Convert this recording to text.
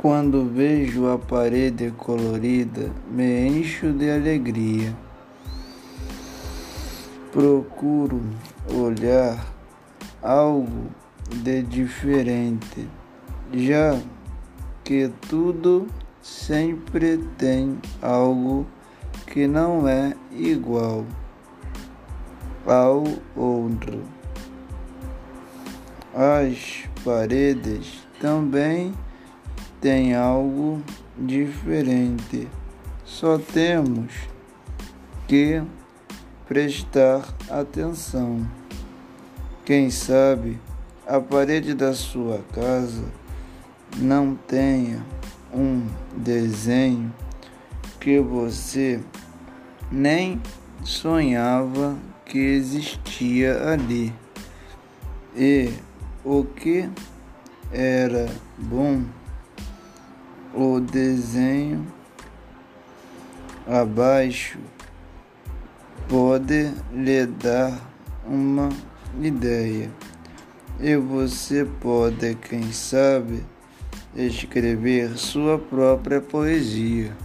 Quando vejo a parede colorida, me encho de alegria. Procuro olhar algo de diferente, já que tudo sempre tem algo que não é igual ao outro. As paredes também têm algo diferente. Só temos que prestar atenção. Quem sabe a parede da sua casa não tenha um desenho que você nem sonhava que existia ali. E o que era bom, o desenho abaixo pode lhe dar uma ideia. E você pode, quem sabe, escrever sua própria poesia.